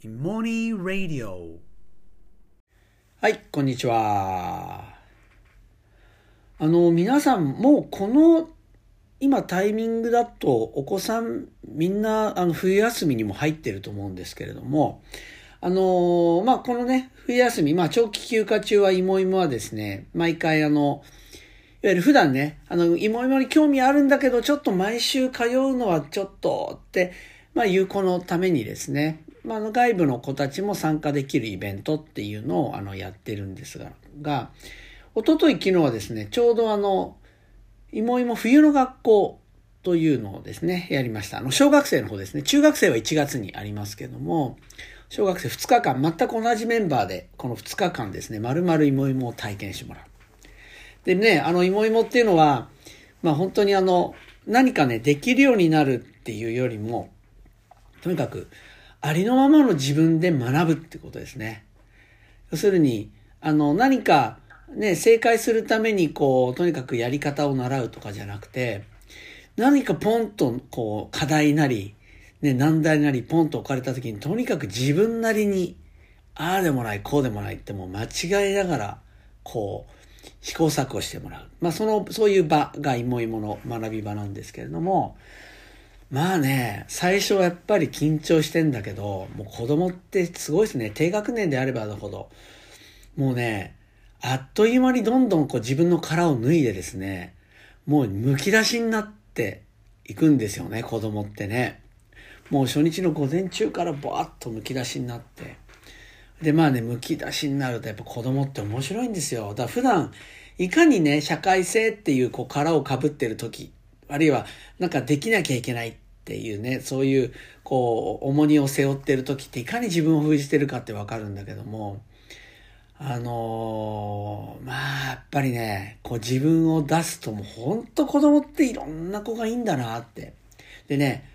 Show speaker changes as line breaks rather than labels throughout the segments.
イモニーラディオ
はい、こんにちは。あの、皆さん、もうこの、今タイミングだと、お子さん、みんな、あの、冬休みにも入ってると思うんですけれども、あの、まあ、このね、冬休み、まあ、長期休暇中は、いもいもはですね、毎回あの、いわゆる普段ね、あの、いもいもに興味あるんだけど、ちょっと毎週通うのはちょっとって、まあ、いう子のためにですね、まあ、の外部の子たちも参加できるイベントっていうのをあのやってるんですが、が、おととい昨日はですね、ちょうどあの、いもいも冬の学校というのをですね、やりました。あの、小学生の方ですね。中学生は1月にありますけども、小学生2日間、全く同じメンバーで、この2日間ですね、丸々いもいもを体験してもらう。でね、あの、いもいもっていうのは、まあ本当にあの、何かね、できるようになるっていうよりも、とにかく、ありのままの自分で学ぶってことですね。要するに、あの、何か、ね、正解するために、こう、とにかくやり方を習うとかじゃなくて、何かポンと、こう、課題なり、ね、難題なり、ポンと置かれた時に、とにかく自分なりに、ああでもない、こうでもないってもう間違いながら、こう、試行錯誤してもらう。まあ、その、そういう場がいもいもの学び場なんですけれども、まあね、最初はやっぱり緊張してんだけど、もう子供ってすごいですね。低学年であればあるほど。もうね、あっという間にどんどんこう自分の殻を脱いでですね、もう剥き出しになっていくんですよね、子供ってね。もう初日の午前中からバーッと剥き出しになって。で、まあね、剥き出しになるとやっぱ子供って面白いんですよ。だから普段、いかにね、社会性っていうこう殻をかぶってる時、あるいはなんかできなきゃいけないっていうね、そういうこう重荷を背負ってる時っていかに自分を封じてるかってわかるんだけども、あのー、まあ、やっぱりね、こう自分を出すともうほんと子供っていろんな子がいいんだなって。でね、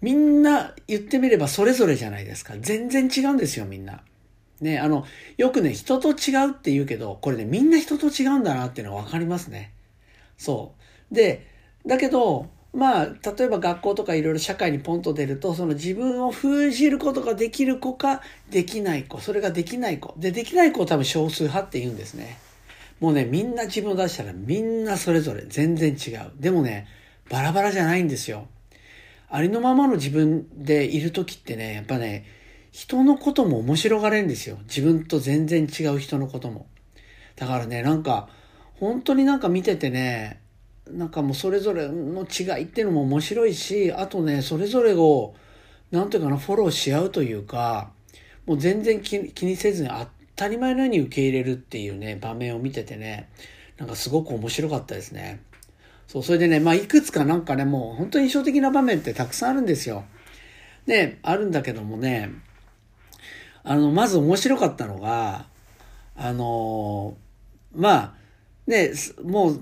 みんな言ってみればそれぞれじゃないですか。全然違うんですよ、みんな。ね、あの、よくね、人と違うって言うけど、これね、みんな人と違うんだなっていうのはわかりますね。そう。で、だけど、まあ、例えば学校とかいろいろ社会にポンと出ると、その自分を封じることができる子か、できない子、それができない子。で、できない子を多分少数派って言うんですね。もうね、みんな自分を出したらみんなそれぞれ全然違う。でもね、バラバラじゃないんですよ。ありのままの自分でいる時ってね、やっぱね、人のことも面白がれるんですよ。自分と全然違う人のことも。だからね、なんか、本当になんか見ててね、なんかもうそれぞれの違いっていうのも面白いし、あとね、それぞれを、なんていうかな、フォローし合うというか、もう全然気にせずに当たり前のように受け入れるっていうね、場面を見ててね、なんかすごく面白かったですね。そう、それでね、まあいくつかなんかね、もう本当に印象的な場面ってたくさんあるんですよ。ね、あるんだけどもね、あの、まず面白かったのが、あの、まあ、ね、もう、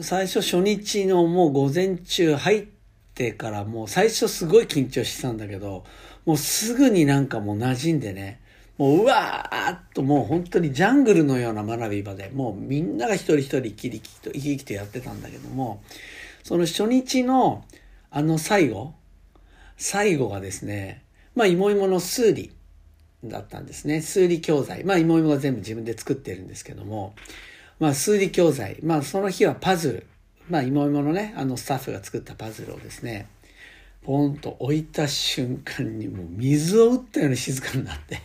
最初初日のもう午前中入ってからもう最初すごい緊張してたんだけど、もうすぐになんかもう馴染んでね、もううわーっともう本当にジャングルのような学び場で、もうみんなが一人一人生き生きと生き生きとやってたんだけども、その初日のあの最後、最後がですね、まあ、いもいもの数理だったんですね。数理教材。まあ、いもいもが全部自分で作ってるんですけども、まあ、数理教材。まあ、その日はパズル。まあ、いもいものね、あの、スタッフが作ったパズルをですね、ポンと置いた瞬間にもう水を打ったように静かになって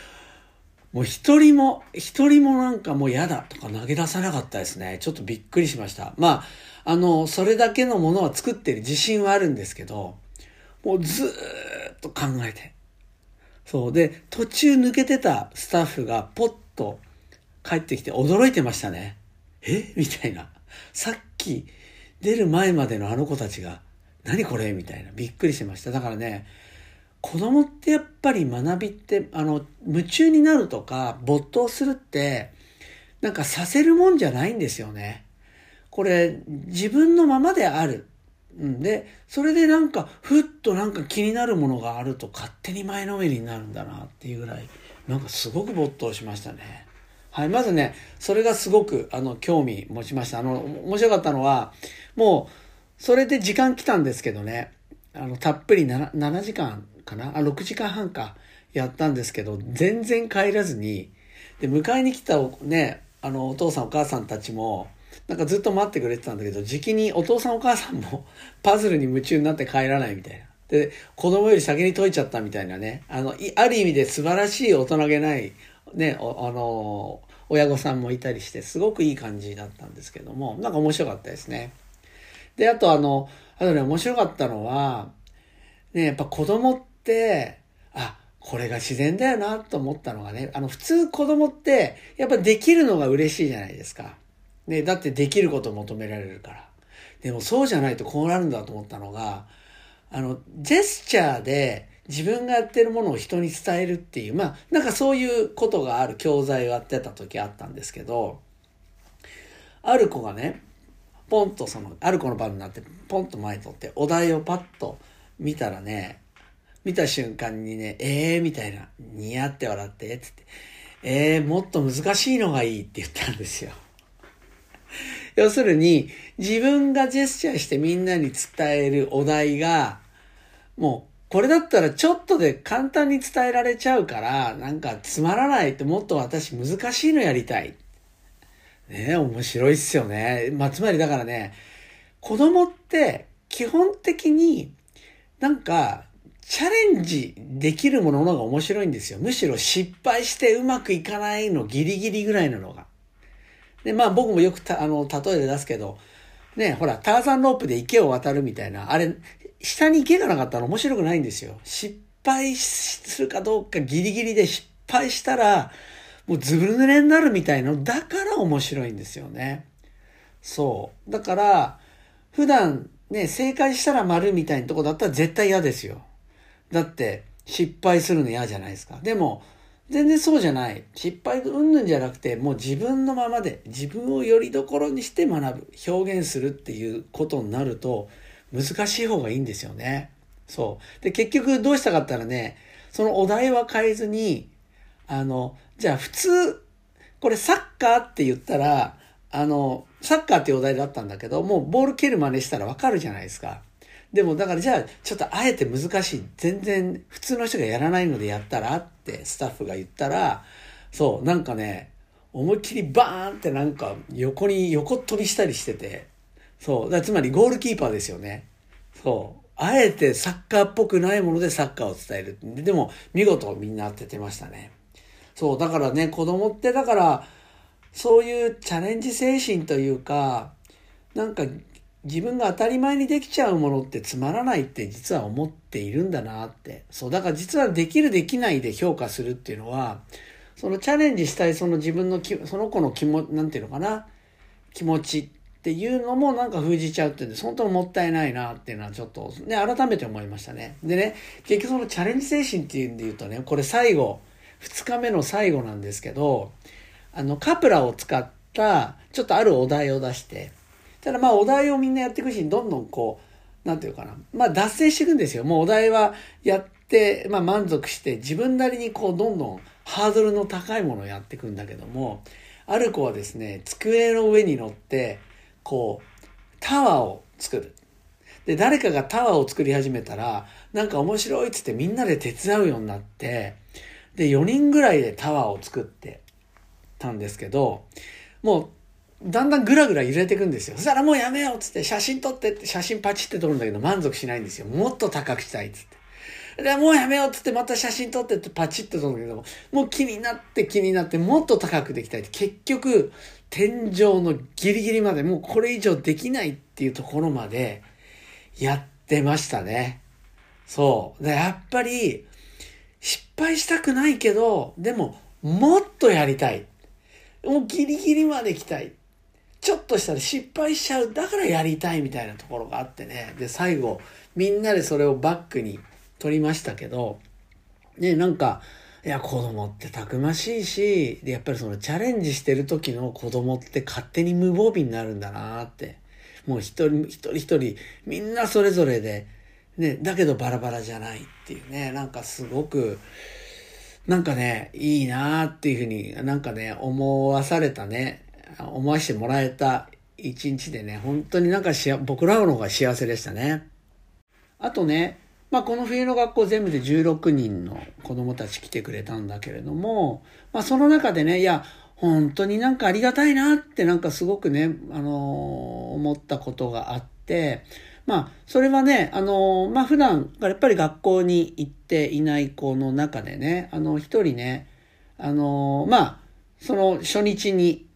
もう一人も、一人もなんかもう嫌だとか投げ出さなかったですね。ちょっとびっくりしました。まあ、あの、それだけのものは作ってる自信はあるんですけど、もうずーっと考えて。そう。で、途中抜けてたスタッフがポッと帰ってきて驚いてましたね。え？みたいな。さっき出る前までのあの子たちが、何これ？みたいな。びっくりしました。だからね、子供ってやっぱり学びって、あの、夢中になるとか、没頭するって、なんかさせるもんじゃないんですよね。これ、自分のままである。んで、それでなんか、ふっとなんか気になるものがあると勝手に前のめりになるんだなっていうぐらい、なんかすごく没頭しましたね。はい、まずね、それがすごく、あの、興味持ちました。あの、面白かったのは、もう、それで時間来たんですけどね、あの、たっぷり 7, 7時間かな？あ、6時間半か、やったんですけど、全然帰らずに、で、迎えに来たね、あの、お父さんお母さんたちも、なんかずっと待ってくれてたんだけど、時期にお父さんお母さんも パズルに夢中になって帰らないみたいな。で、子供より先に解いちゃったみたいなね。あの、ある意味で素晴らしい大人げない、ね、あの、親御さんもいたりして、すごくいい感じだったんですけども、なんか面白かったですね。で、あとあの、あとね、面白かったのは、ね、やっぱ子供って、あ、これが自然だよなと思ったのがね、あの、普通子供って、やっぱできるのが嬉しいじゃないですか。ね、だってできることを求められるから。でもそうじゃないとこうなるんだと思ったのが、あの、ジェスチャーで自分がやってるものを人に伝えるっていう、まあ、なんかそういうことがある教材をやってた時あったんですけど、ある子がね、ポンとその、ある子の番になって、ポンと前に取って、お題をパッと見たらね、見た瞬間にね、ええー、みたいな、似やって笑って、つって、ええー、もっと難しいのがいいって言ったんですよ。要するに、自分がジェスチャーしてみんなに伝えるお題が、もう、これだったらちょっとで簡単に伝えられちゃうから、なんかつまらないってもっと私難しいのやりたい。ね面白いっすよね。まあ、つまりだからね、子供って基本的になんかチャレンジできるものの方が面白いんですよ。むしろ失敗してうまくいかないのギリギリぐらいなのが。で、まあ僕もよくた、あの、例えで出すけど、ね、ほら、ターザンロープで池を渡るみたいな、あれ、下に池がなかったら面白くないんですよ。失敗するかどうかギリギリで失敗したら、もうずぶ濡れになるみたいなだから面白いんですよね。そう。だから、普段ね、正解したら丸みたいなとこだったら絶対嫌ですよ。だって、失敗するの嫌じゃないですか。でも、全然そうじゃない。失敗うんぬんじゃなくて、もう自分のままで、自分をよりどころにして学ぶ、表現するっていうことになると、難しい方がいいんですよね。そう。で、結局どうしたかったらね、そのお題は変えずに、あの、じゃあ普通、これサッカーって言ったら、あの、サッカーっていうお題だったんだけど、もうボール蹴る真似したらわかるじゃないですか。でもだからじゃあちょっとあえて難しい。全然普通の人がやらないのでやったらってスタッフが言ったら、そう、なんかね、思いっきりバーンってなんか横に横飛びしたりしてて、そう、だつまりゴールキーパーですよね。そう。あえてサッカーっぽくないものでサッカーを伝える。でも見事みんな当ててましたね。そう、だからね、子供ってだから、そういうチャレンジ精神というか、なんか自分が当たり前にできちゃうものってつまらないって実は思っているんだなって。そう、だから実はできるできないで評価するっていうのは、そのチャレンジしたいその自分のき、その子の気持ち、なんていうのかな、気持ちっていうのもなんか封じちゃうってんで、本当にもったいないなっていうのはちょっとね、改めて思いましたね。でね、結局そのチャレンジ精神っていうんで言うとね、これ最後、2日目の最後なんですけど、あの、カプラを使った、ちょっとあるお題を出して、ただまあお題をみんなやっていくし、どんどんこう、なんていうかな。まあ脱線していくんですよ。もうお題はやって、まあ満足して、自分なりにこう、どんどんハードルの高いものをやっていくんだけども、ある子はですね、机の上に乗って、こう、タワーを作る。で、誰かがタワーを作り始めたら、なんか面白いっつってみんなで手伝うようになって、で、4人ぐらいでタワーを作ってたんですけど、もうだんだんぐらぐら揺れていくんですよ。そしたらもうやめようっつって写真撮ってって写真パチって撮るんだけど満足しないんですよ。もっと高くしたいっつって。で、もうやめようっつってまた写真撮ってってパチって撮るんだけども、もう気になって気になってもっと高くできたいって結局天井のギリギリまでもうこれ以上できないっていうところまでやってましたね。そう。で、やっぱり失敗したくないけど、でももっとやりたい。もうギリギリまで行きたい。ちょっとしたら失敗しちゃう。だからやりたいみたいなところがあってね。で、最後、みんなでそれをバックに取りましたけど、ね、なんか、いや、子供ってたくましいし、で、やっぱりそのチャレンジしてる時の子供って勝手に無防備になるんだなって。もう一人、一人一人、みんなそれぞれで、ね、だけどバラバラじゃないっていうね、なんかすごく、なんかね、いいなっていうふうになんかね、思わされたね、思わせてもらえた一日でね、本当になんかし僕らの方が幸せでしたね。あとね、まあ、この冬の学校全部で16人の子供たち来てくれたんだけれども、まあ、その中でね、いや、本当になんかありがたいなってなんかすごくね、あの思ったことがあって、まあ、それはね、あのまあ、普段、やっぱり学校に行っていない子の中でね、あの、一人ね、あのまあ、その初日に、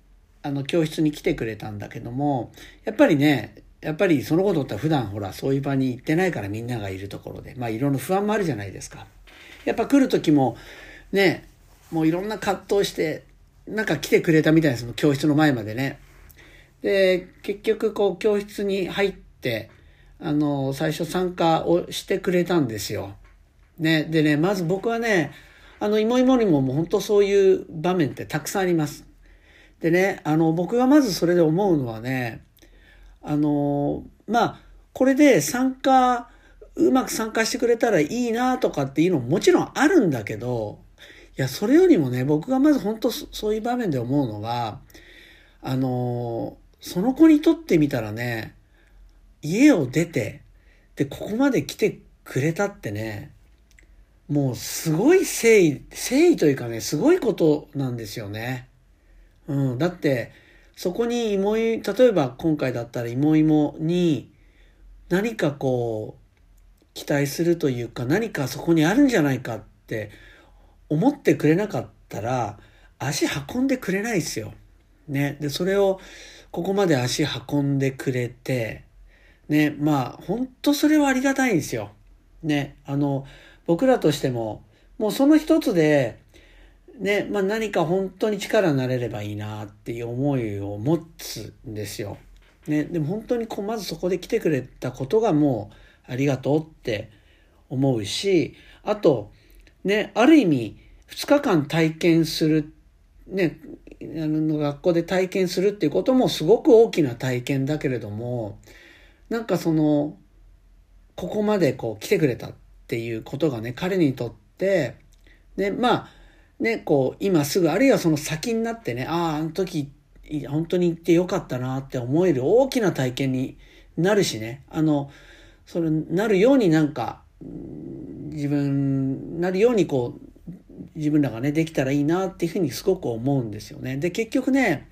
あの、教室に来てくれたんだけども、やっぱりね、やっぱりそのことって普段ほらそういう場に行ってないからみんながいるところで、まあいろんな不安もあるじゃないですか。やっぱ来る時もね、もういろんな葛藤して、なんか来てくれたみたいです、その教室の前までね。で、結局こう教室に入って、あの、最初参加をしてくれたんですよ。ね。でね、まず僕はね、あの、いもいもにももう本当そういう場面ってたくさんあります。でね、あの、僕がまずそれで思うのはね、あの、まあ、これで参加、うまく参加してくれたらいいなとかっていうのももちろんあるんだけど、いや、それよりもね、僕がまず本当そういう場面で思うのは、あの、その子にとってみたらね、家を出て、で、ここまで来てくれたってね、もうすごい誠意、誠意というかね、すごいことなんですよね。うん。だって、そこに芋い、例えば今回だったら芋芋に何かこう、期待するというか何かそこにあるんじゃないかって思ってくれなかったら足運んでくれないですよ。ね。で、それをここまで足運んでくれて、ね、まあ、本当それはありがたいんですよ。ね、あの、僕らとしても、もうその一つで、ね、まあ何か本当に力になれればいいなっていう思いを持つんですよ。ね、でも本当にこうまずそこで来てくれたことがもうありがとうって思うし、あと、ね、ある意味2日間体験する、ね、あの学校で体験するっていうこともすごく大きな体験だけれども、なんかその、ここまでこう来てくれたっていうことがね、彼にとって、ね、まあ、ね、こう、今すぐ、あるいはその先になってね、ああ、あの時、本当に行ってよかったなって思える大きな体験になるしね、あの、それなるようになんか、自分、なるようにこう、自分らがね、できたらいいなっていうふうにすごく思うんですよね。で、結局ね、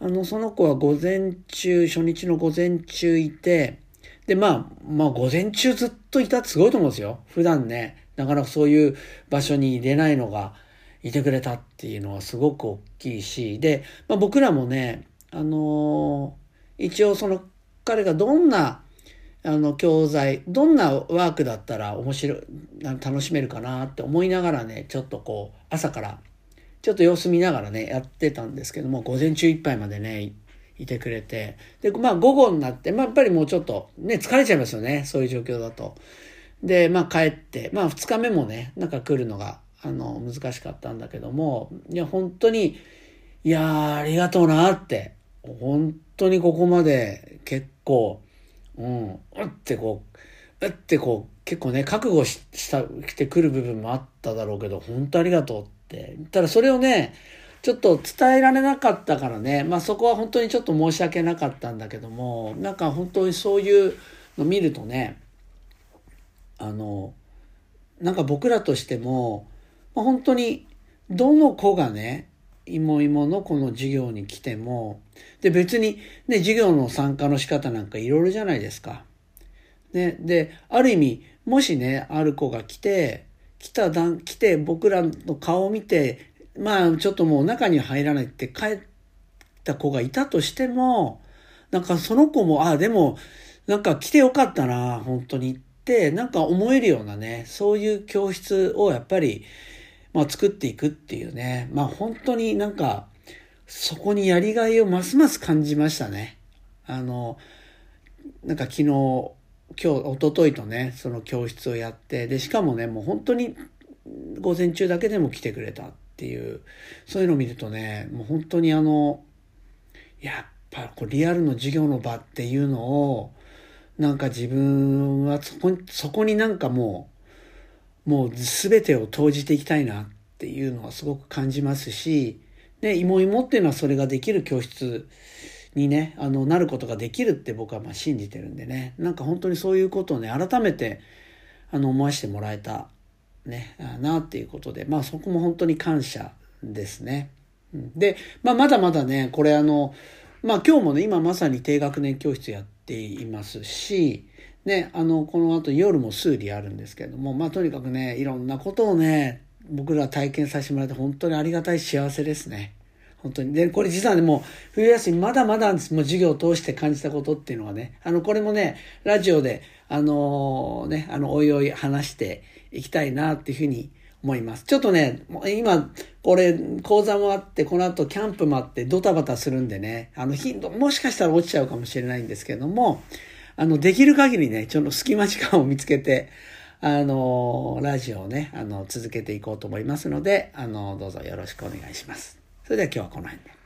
あの、その子は午前中、初日の午前中いて、で、まあ、まあ、午前中ずっといたってすごいと思うんですよ。普段ね、なかなかそういう場所に入れないのが、いてくれたっていうのはすごく大きいし、で、まあ、僕らもね、あのー、一応その彼がどんなあの教材、どんなワークだったら面白い、楽しめるかなって思いながらね、ちょっとこう、朝からちょっと様子見ながらね、やってたんですけども、午前中いっぱいまでね、いてくれて。で、まあ午後になって、まあやっぱりもうちょっとね、疲れちゃいますよね、そういう状況だと。で、まあ帰って、まあ2日目もね、なんか来るのがあの、難しかったんだけども、いや、本当に、いやありがとうなって、本当にここまで結構、うん、うってこう、うってこう、結構ね、覚悟した、してくる部分もあっただろうけど、本当ありがとうって。ただそれをね、ちょっと伝えられなかったからね、まあそこは本当にちょっと申し訳なかったんだけども、なんか本当にそういうの見るとね、あの、なんか僕らとしても、本当にどの子がね、芋芋のこの授業に来ても、で別にね、授業の参加の仕方なんかいろいろじゃないですか。ね、で、ある意味、もしね、ある子が来て、来た段、来て僕らの顔を見て、まあちょっともう中に入らないって帰った子がいたとしても、なんかその子も、ああ、でも、なんか来てよかったな、本当にって、なんか思えるようなね、そういう教室をやっぱり、まあ、作っていくっていうね、まあ本当になんか、そこにやりがいをますます感じましたね。あの、なんか昨日、今日、一昨日とね、その教室をやって、で、しかもね、もう本当に午前中だけでも来てくれたっていう、そういうのを見るとね、もう本当にあの、やっぱこうリアルの授業の場っていうのを、なんか自分はそこに、そこになんかもう、もう全てを投じていきたいなっていうのはすごく感じますし、ね、芋芋っていうのはそれができる教室にね、あの、なることができるって僕はまあ信じてるんでね、なんか本当にそういうことをね、改めて、あの、思わせてもらえた、ね、なっていうことで、まあそこも本当に感謝ですね。で、まあまだまだね、これあの、まあ今日もね、今まさに低学年教室やっていますし、ね、あの、この後夜も数理あるんですけれども、まあとにかくね、いろんなことをね、僕ら体験させてもらって本当にありがたい幸せですね。本当に。で、これ実はね、もう、冬休みまだまだもう授業を通して感じたことっていうのはね、あの、これもね、ラジオで、あのー、ね、あの、おいおい話していきたいなっていうふうに思います。ちょっとね、今、これ、講座もあって、この後キャンプもあって、ドタバタするんでね、あの、頻度、もしかしたら落ちちゃうかもしれないんですけども、あの、できる限りね、ちょっと隙間時間を見つけて、あの、ラジオをね、あの、続けていこうと思いますので、あの、どうぞよろしくお願いします。それでは今日はこの辺で。